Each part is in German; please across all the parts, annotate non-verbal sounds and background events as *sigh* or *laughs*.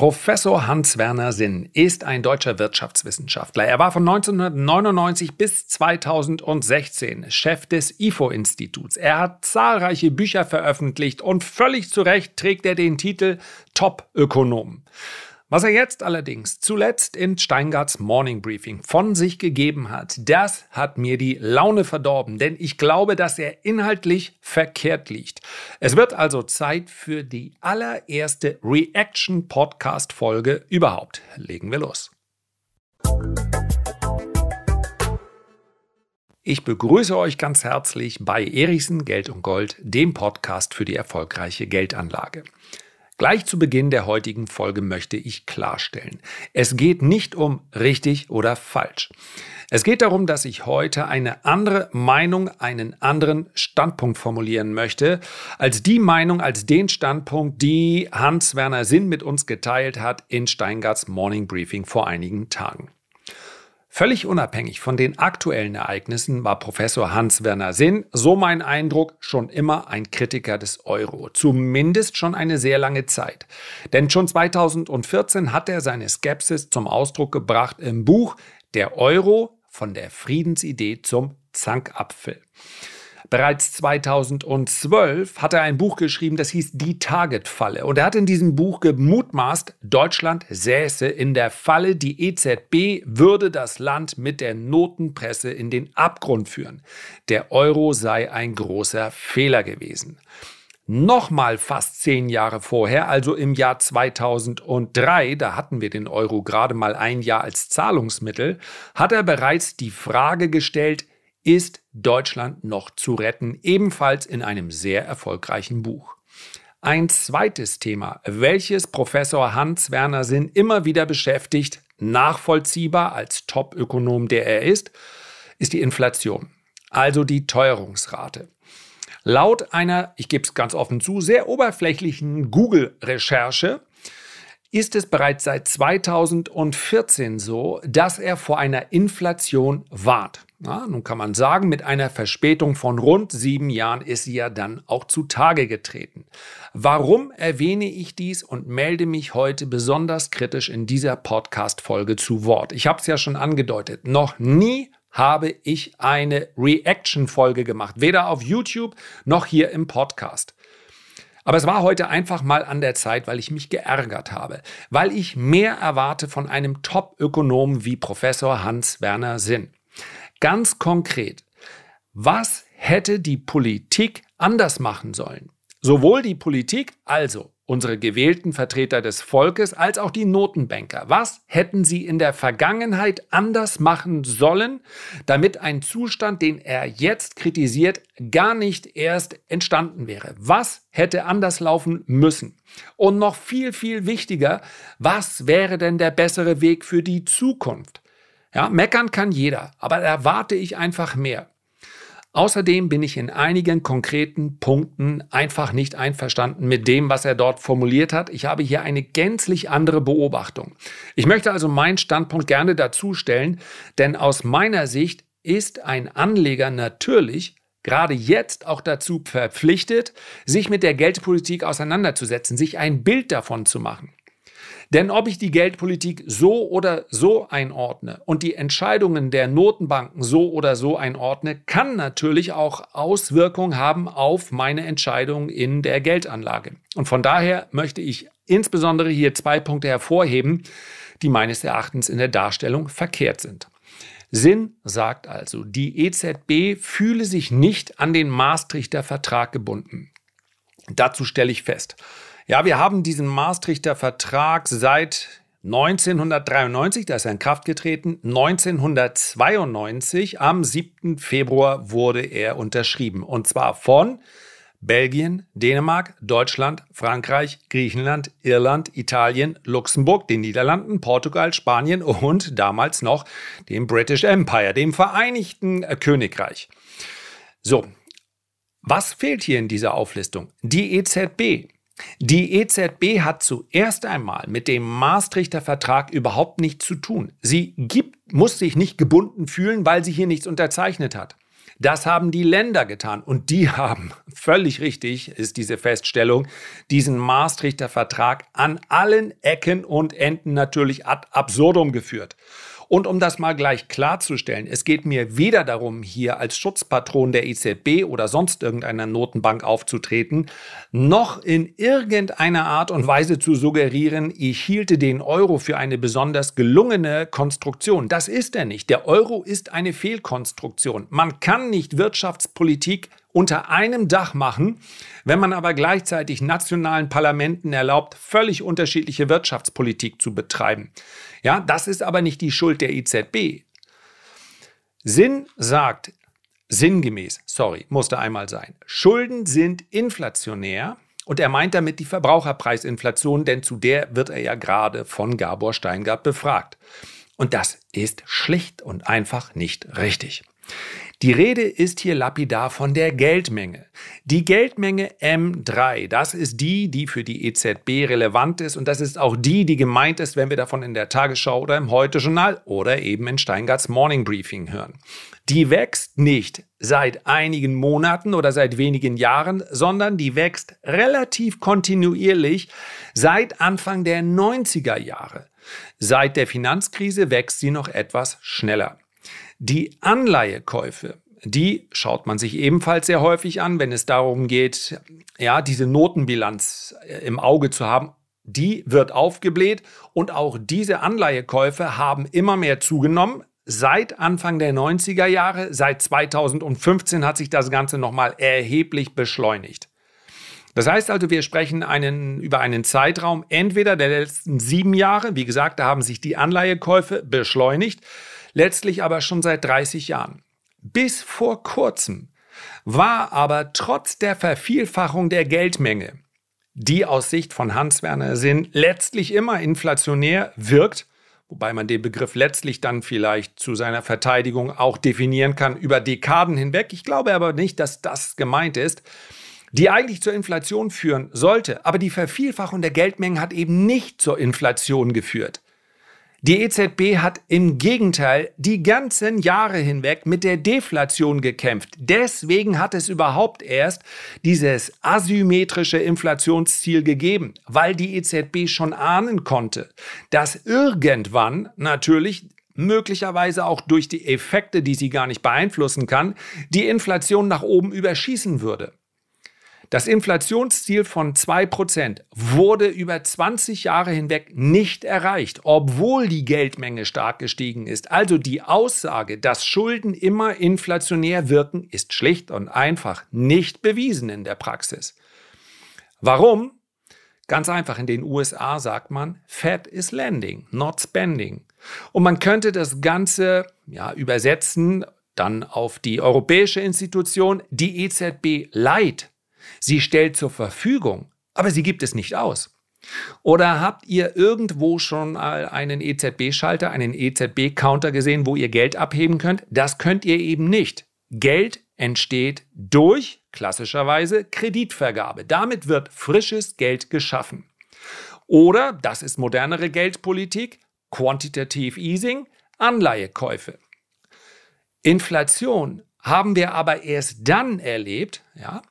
Professor Hans-Werner Sinn ist ein deutscher Wirtschaftswissenschaftler. Er war von 1999 bis 2016 Chef des IFO-Instituts. Er hat zahlreiche Bücher veröffentlicht und völlig zu Recht trägt er den Titel Top-Ökonom. Was er jetzt allerdings zuletzt in Steingarts Morning Briefing von sich gegeben hat, das hat mir die Laune verdorben, denn ich glaube, dass er inhaltlich verkehrt liegt. Es wird also Zeit für die allererste Reaction Podcast Folge überhaupt. Legen wir los. Ich begrüße euch ganz herzlich bei Erichsen Geld und Gold, dem Podcast für die erfolgreiche Geldanlage. Gleich zu Beginn der heutigen Folge möchte ich klarstellen, es geht nicht um richtig oder falsch. Es geht darum, dass ich heute eine andere Meinung, einen anderen Standpunkt formulieren möchte, als die Meinung, als den Standpunkt, die Hans-Werner Sinn mit uns geteilt hat in Steingarts Morning Briefing vor einigen Tagen. Völlig unabhängig von den aktuellen Ereignissen war Professor Hans-Werner Sinn, so mein Eindruck, schon immer ein Kritiker des Euro. Zumindest schon eine sehr lange Zeit. Denn schon 2014 hat er seine Skepsis zum Ausdruck gebracht im Buch Der Euro von der Friedensidee zum Zankapfel. Bereits 2012 hat er ein Buch geschrieben, das hieß Die Target-Falle. Und er hat in diesem Buch gemutmaßt, Deutschland säße in der Falle, die EZB würde das Land mit der Notenpresse in den Abgrund führen. Der Euro sei ein großer Fehler gewesen. Nochmal fast zehn Jahre vorher, also im Jahr 2003, da hatten wir den Euro gerade mal ein Jahr als Zahlungsmittel, hat er bereits die Frage gestellt, ist Deutschland noch zu retten, ebenfalls in einem sehr erfolgreichen Buch. Ein zweites Thema, welches Professor Hans-Werner Sinn immer wieder beschäftigt, nachvollziehbar als Top-Ökonom, der er ist, ist die Inflation, also die Teuerungsrate. Laut einer, ich gebe es ganz offen zu, sehr oberflächlichen Google-Recherche ist es bereits seit 2014 so, dass er vor einer Inflation warnt. Na, nun kann man sagen, mit einer Verspätung von rund sieben Jahren ist sie ja dann auch zutage getreten. Warum erwähne ich dies und melde mich heute besonders kritisch in dieser Podcast-Folge zu Wort? Ich habe es ja schon angedeutet. Noch nie habe ich eine Reaction-Folge gemacht, weder auf YouTube noch hier im Podcast. Aber es war heute einfach mal an der Zeit, weil ich mich geärgert habe, weil ich mehr erwarte von einem Top-Ökonomen wie Professor Hans-Werner Sinn. Ganz konkret, was hätte die Politik anders machen sollen? Sowohl die Politik, also unsere gewählten Vertreter des Volkes, als auch die Notenbanker. Was hätten sie in der Vergangenheit anders machen sollen, damit ein Zustand, den er jetzt kritisiert, gar nicht erst entstanden wäre? Was hätte anders laufen müssen? Und noch viel, viel wichtiger, was wäre denn der bessere Weg für die Zukunft? Ja, meckern kann jeder, aber erwarte ich einfach mehr. Außerdem bin ich in einigen konkreten Punkten einfach nicht einverstanden mit dem, was er dort formuliert hat. Ich habe hier eine gänzlich andere Beobachtung. Ich möchte also meinen Standpunkt gerne dazu stellen, denn aus meiner Sicht ist ein Anleger natürlich gerade jetzt auch dazu verpflichtet, sich mit der Geldpolitik auseinanderzusetzen, sich ein Bild davon zu machen. Denn ob ich die Geldpolitik so oder so einordne und die Entscheidungen der Notenbanken so oder so einordne, kann natürlich auch Auswirkungen haben auf meine Entscheidungen in der Geldanlage. Und von daher möchte ich insbesondere hier zwei Punkte hervorheben, die meines Erachtens in der Darstellung verkehrt sind. Sinn sagt also, die EZB fühle sich nicht an den Maastrichter Vertrag gebunden. Dazu stelle ich fest, ja, wir haben diesen Maastrichter Vertrag seit 1993, da ist er in Kraft getreten. 1992, am 7. Februar, wurde er unterschrieben. Und zwar von Belgien, Dänemark, Deutschland, Frankreich, Griechenland, Irland, Italien, Luxemburg, den Niederlanden, Portugal, Spanien und damals noch dem British Empire, dem Vereinigten Königreich. So, was fehlt hier in dieser Auflistung? Die EZB. Die EZB hat zuerst einmal mit dem Maastrichter Vertrag überhaupt nichts zu tun. Sie gibt, muss sich nicht gebunden fühlen, weil sie hier nichts unterzeichnet hat. Das haben die Länder getan und die *laughs* haben, völlig richtig ist diese Feststellung, diesen Maastrichter Vertrag an allen Ecken und Enden natürlich ad absurdum geführt. Und um das mal gleich klarzustellen, es geht mir weder darum, hier als Schutzpatron der EZB oder sonst irgendeiner Notenbank aufzutreten, noch in irgendeiner Art und Weise zu suggerieren, ich hielte den Euro für eine besonders gelungene Konstruktion. Das ist er nicht. Der Euro ist eine Fehlkonstruktion. Man kann nicht Wirtschaftspolitik unter einem Dach machen, wenn man aber gleichzeitig nationalen Parlamenten erlaubt, völlig unterschiedliche Wirtschaftspolitik zu betreiben. Ja, das ist aber nicht die Schuld der EZB. Sinn sagt, sinngemäß, sorry, musste einmal sein, Schulden sind inflationär und er meint damit die Verbraucherpreisinflation, denn zu der wird er ja gerade von Gabor Steingart befragt. Und das ist schlicht und einfach nicht richtig. Die Rede ist hier lapidar von der Geldmenge. Die Geldmenge M3, das ist die, die für die EZB relevant ist und das ist auch die, die gemeint ist, wenn wir davon in der Tagesschau oder im Heute-Journal oder eben in Steingarts Morning Briefing hören. Die wächst nicht seit einigen Monaten oder seit wenigen Jahren, sondern die wächst relativ kontinuierlich seit Anfang der 90er Jahre. Seit der Finanzkrise wächst sie noch etwas schneller. Die Anleihekäufe, die schaut man sich ebenfalls sehr häufig an, wenn es darum geht, ja, diese Notenbilanz äh, im Auge zu haben. Die wird aufgebläht und auch diese Anleihekäufe haben immer mehr zugenommen. Seit Anfang der 90er Jahre, seit 2015 hat sich das Ganze nochmal erheblich beschleunigt. Das heißt also, wir sprechen einen, über einen Zeitraum entweder der letzten sieben Jahre, wie gesagt, da haben sich die Anleihekäufe beschleunigt, letztlich aber schon seit 30 Jahren. Bis vor kurzem war aber trotz der Vervielfachung der Geldmenge, die aus Sicht von Hans-Werner Sinn letztlich immer inflationär wirkt, wobei man den Begriff letztlich dann vielleicht zu seiner Verteidigung auch definieren kann über Dekaden hinweg. Ich glaube aber nicht, dass das gemeint ist, die eigentlich zur Inflation führen sollte. Aber die Vervielfachung der Geldmengen hat eben nicht zur Inflation geführt. Die EZB hat im Gegenteil die ganzen Jahre hinweg mit der Deflation gekämpft. Deswegen hat es überhaupt erst dieses asymmetrische Inflationsziel gegeben, weil die EZB schon ahnen konnte, dass irgendwann natürlich möglicherweise auch durch die Effekte, die sie gar nicht beeinflussen kann, die Inflation nach oben überschießen würde. Das Inflationsziel von 2% wurde über 20 Jahre hinweg nicht erreicht, obwohl die Geldmenge stark gestiegen ist. Also die Aussage, dass Schulden immer inflationär wirken, ist schlicht und einfach nicht bewiesen in der Praxis. Warum? Ganz einfach, in den USA sagt man, Fed is lending, not spending. Und man könnte das Ganze ja, übersetzen dann auf die europäische Institution, die EZB leiht Sie stellt zur Verfügung, aber sie gibt es nicht aus. Oder habt ihr irgendwo schon einen EZB-Schalter, einen EZB-Counter gesehen, wo ihr Geld abheben könnt? Das könnt ihr eben nicht. Geld entsteht durch, klassischerweise, Kreditvergabe. Damit wird frisches Geld geschaffen. Oder, das ist modernere Geldpolitik, Quantitative Easing, Anleihekäufe. Inflation haben wir aber erst dann erlebt, ja,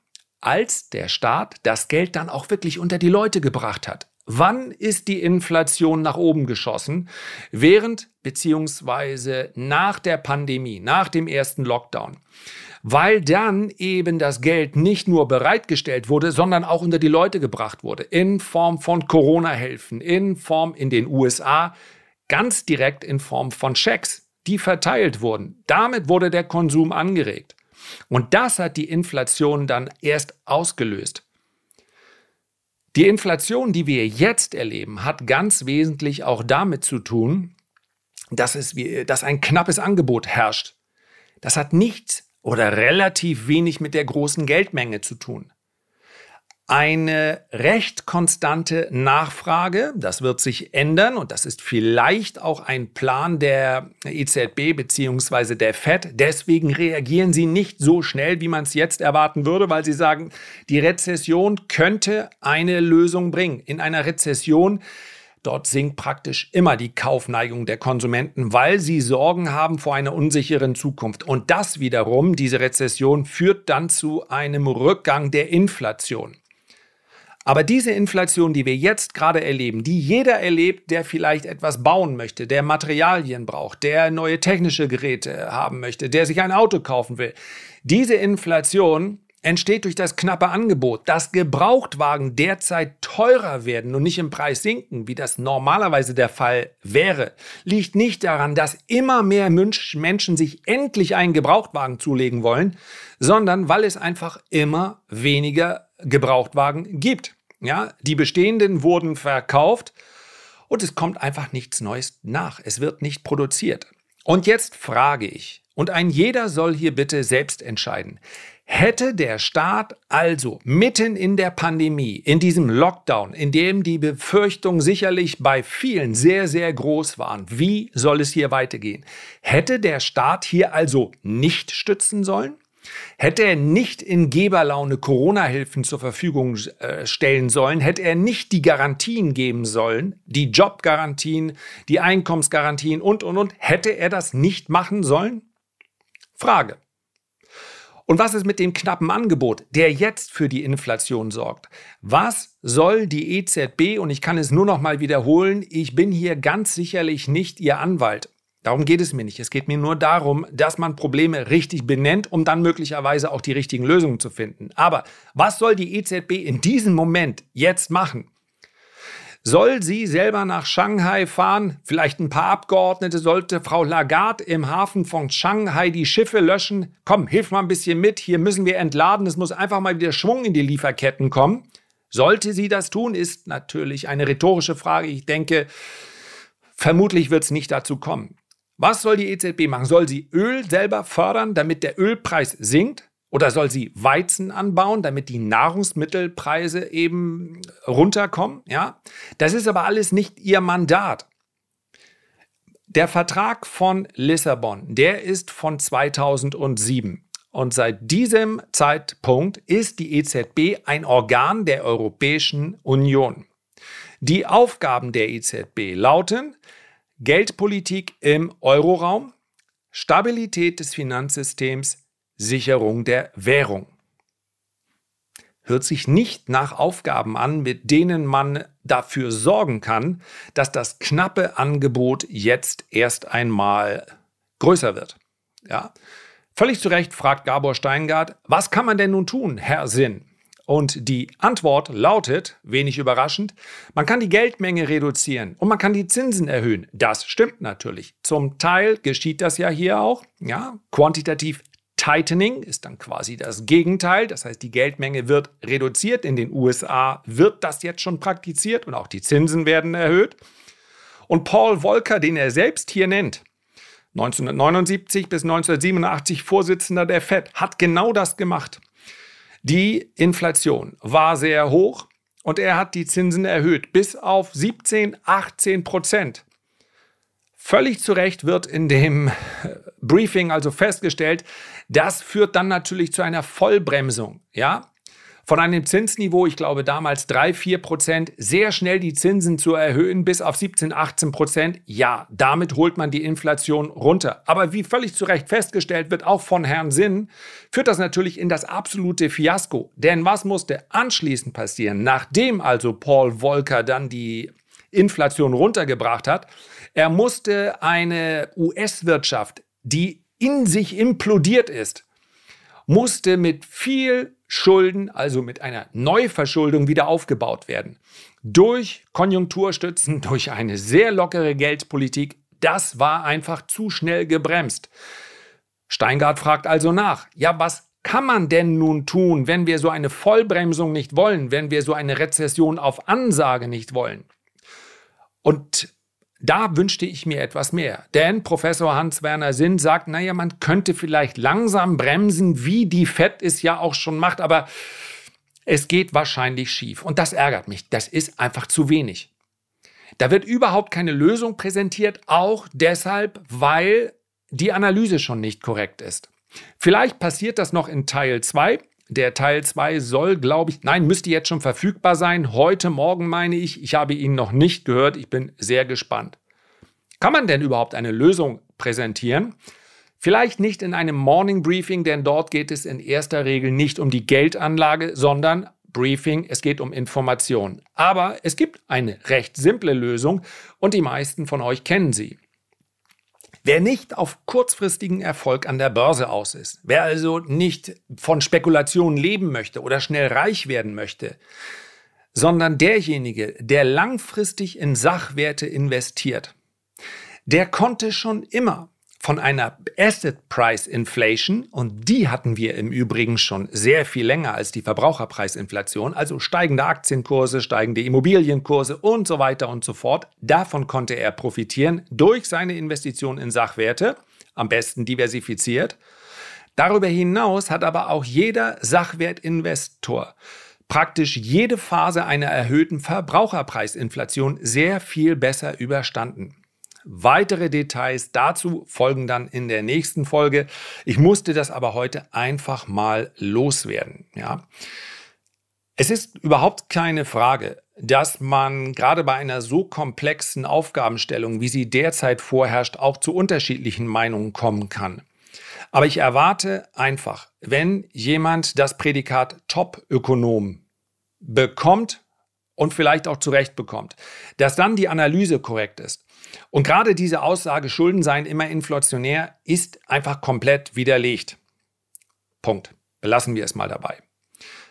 als der Staat das Geld dann auch wirklich unter die Leute gebracht hat. Wann ist die Inflation nach oben geschossen? Während bzw. nach der Pandemie, nach dem ersten Lockdown. Weil dann eben das Geld nicht nur bereitgestellt wurde, sondern auch unter die Leute gebracht wurde. In Form von Corona-Hilfen, in Form in den USA, ganz direkt in Form von Schecks, die verteilt wurden. Damit wurde der Konsum angeregt. Und das hat die Inflation dann erst ausgelöst. Die Inflation, die wir jetzt erleben, hat ganz wesentlich auch damit zu tun, dass, es, dass ein knappes Angebot herrscht. Das hat nichts oder relativ wenig mit der großen Geldmenge zu tun eine recht konstante Nachfrage. Das wird sich ändern und das ist vielleicht auch ein Plan der EZB bzw. der Fed. Deswegen reagieren sie nicht so schnell, wie man es jetzt erwarten würde, weil sie sagen, die Rezession könnte eine Lösung bringen. In einer Rezession Dort sinkt praktisch immer die Kaufneigung der Konsumenten, weil sie Sorgen haben vor einer unsicheren Zukunft. Und das wiederum, diese Rezession, führt dann zu einem Rückgang der Inflation. Aber diese Inflation, die wir jetzt gerade erleben, die jeder erlebt, der vielleicht etwas bauen möchte, der Materialien braucht, der neue technische Geräte haben möchte, der sich ein Auto kaufen will, diese Inflation entsteht durch das knappe Angebot, dass Gebrauchtwagen derzeit teurer werden und nicht im Preis sinken, wie das normalerweise der Fall wäre, liegt nicht daran, dass immer mehr Menschen sich endlich einen Gebrauchtwagen zulegen wollen, sondern weil es einfach immer weniger Gebrauchtwagen gibt. Ja, die bestehenden wurden verkauft und es kommt einfach nichts Neues nach. Es wird nicht produziert. Und jetzt frage ich, und ein jeder soll hier bitte selbst entscheiden. Hätte der Staat also mitten in der Pandemie, in diesem Lockdown, in dem die Befürchtungen sicherlich bei vielen sehr, sehr groß waren, wie soll es hier weitergehen? Hätte der Staat hier also nicht stützen sollen? Hätte er nicht in Geberlaune Corona-Hilfen zur Verfügung äh, stellen sollen, hätte er nicht die Garantien geben sollen, die Jobgarantien, die Einkommensgarantien und, und, und, hätte er das nicht machen sollen? Frage. Und was ist mit dem knappen Angebot, der jetzt für die Inflation sorgt? Was soll die EZB, und ich kann es nur noch mal wiederholen, ich bin hier ganz sicherlich nicht Ihr Anwalt. Darum geht es mir nicht. Es geht mir nur darum, dass man Probleme richtig benennt, um dann möglicherweise auch die richtigen Lösungen zu finden. Aber was soll die EZB in diesem Moment jetzt machen? Soll sie selber nach Shanghai fahren? Vielleicht ein paar Abgeordnete? Sollte Frau Lagarde im Hafen von Shanghai die Schiffe löschen? Komm, hilf mal ein bisschen mit. Hier müssen wir entladen. Es muss einfach mal wieder Schwung in die Lieferketten kommen. Sollte sie das tun, ist natürlich eine rhetorische Frage. Ich denke, vermutlich wird es nicht dazu kommen. Was soll die EZB machen? Soll sie Öl selber fördern, damit der Ölpreis sinkt? Oder soll sie Weizen anbauen, damit die Nahrungsmittelpreise eben runterkommen? Ja, das ist aber alles nicht ihr Mandat. Der Vertrag von Lissabon, der ist von 2007. Und seit diesem Zeitpunkt ist die EZB ein Organ der Europäischen Union. Die Aufgaben der EZB lauten Geldpolitik im Euroraum, Stabilität des Finanzsystems, Sicherung der Währung. Hört sich nicht nach Aufgaben an, mit denen man dafür sorgen kann, dass das knappe Angebot jetzt erst einmal größer wird. Ja? Völlig zu Recht fragt Gabor Steingart, was kann man denn nun tun, Herr Sinn? Und die Antwort lautet, wenig überraschend, man kann die Geldmenge reduzieren und man kann die Zinsen erhöhen. Das stimmt natürlich. Zum Teil geschieht das ja hier auch. Ja, quantitativ Tightening ist dann quasi das Gegenteil. Das heißt, die Geldmenge wird reduziert. In den USA wird das jetzt schon praktiziert und auch die Zinsen werden erhöht. Und Paul Volcker, den er selbst hier nennt, 1979 bis 1987 Vorsitzender der Fed, hat genau das gemacht. Die Inflation war sehr hoch und er hat die Zinsen erhöht bis auf 17, 18 Prozent. Völlig zu Recht wird in dem *laughs* Briefing also festgestellt, das führt dann natürlich zu einer Vollbremsung. Ja? Von einem Zinsniveau, ich glaube damals 3, 4 Prozent, sehr schnell die Zinsen zu erhöhen bis auf 17, 18 Prozent. Ja, damit holt man die Inflation runter. Aber wie völlig zu Recht festgestellt wird, auch von Herrn Sinn, führt das natürlich in das absolute Fiasko. Denn was musste anschließend passieren, nachdem also Paul Volcker dann die Inflation runtergebracht hat? Er musste eine US-Wirtschaft, die in sich implodiert ist, musste mit viel Schulden, also mit einer Neuverschuldung wieder aufgebaut werden. Durch Konjunkturstützen, *laughs* durch eine sehr lockere Geldpolitik, das war einfach zu schnell gebremst. Steingart fragt also nach, ja, was kann man denn nun tun, wenn wir so eine Vollbremsung nicht wollen, wenn wir so eine Rezession auf Ansage nicht wollen? Und da wünschte ich mir etwas mehr. Denn Professor Hans-Werner Sinn sagt, naja, man könnte vielleicht langsam bremsen, wie die FED es ja auch schon macht, aber es geht wahrscheinlich schief. Und das ärgert mich. Das ist einfach zu wenig. Da wird überhaupt keine Lösung präsentiert, auch deshalb, weil die Analyse schon nicht korrekt ist. Vielleicht passiert das noch in Teil 2. Der Teil 2 soll, glaube ich, nein, müsste jetzt schon verfügbar sein. Heute Morgen meine ich. Ich habe ihn noch nicht gehört. Ich bin sehr gespannt. Kann man denn überhaupt eine Lösung präsentieren? Vielleicht nicht in einem Morning Briefing, denn dort geht es in erster Regel nicht um die Geldanlage, sondern Briefing, es geht um Information. Aber es gibt eine recht simple Lösung und die meisten von euch kennen sie. Wer nicht auf kurzfristigen Erfolg an der Börse aus ist, wer also nicht von Spekulationen leben möchte oder schnell reich werden möchte, sondern derjenige, der langfristig in Sachwerte investiert, der konnte schon immer von einer Asset Price Inflation und die hatten wir im Übrigen schon sehr viel länger als die Verbraucherpreisinflation, also steigende Aktienkurse, steigende Immobilienkurse und so weiter und so fort. Davon konnte er profitieren durch seine Investition in Sachwerte, am besten diversifiziert. Darüber hinaus hat aber auch jeder Sachwertinvestor praktisch jede Phase einer erhöhten Verbraucherpreisinflation sehr viel besser überstanden. Weitere Details dazu folgen dann in der nächsten Folge. Ich musste das aber heute einfach mal loswerden. Ja. Es ist überhaupt keine Frage, dass man gerade bei einer so komplexen Aufgabenstellung, wie sie derzeit vorherrscht, auch zu unterschiedlichen Meinungen kommen kann. Aber ich erwarte einfach, wenn jemand das Prädikat Top-Ökonom bekommt und vielleicht auch zurecht bekommt, dass dann die Analyse korrekt ist und gerade diese Aussage, Schulden seien immer inflationär, ist einfach komplett widerlegt. Punkt. Belassen wir es mal dabei.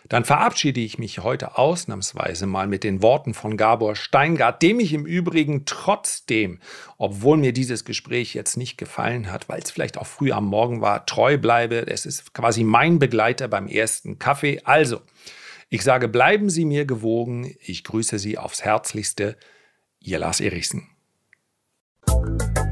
Dann verabschiede ich mich heute ausnahmsweise mal mit den Worten von Gabor Steingart, dem ich im Übrigen trotzdem, obwohl mir dieses Gespräch jetzt nicht gefallen hat, weil es vielleicht auch früh am Morgen war, treu bleibe. Es ist quasi mein Begleiter beim ersten Kaffee. Also, ich sage, bleiben Sie mir gewogen. Ich grüße Sie aufs Herzlichste. Ihr Lars Erichsen. Thank you.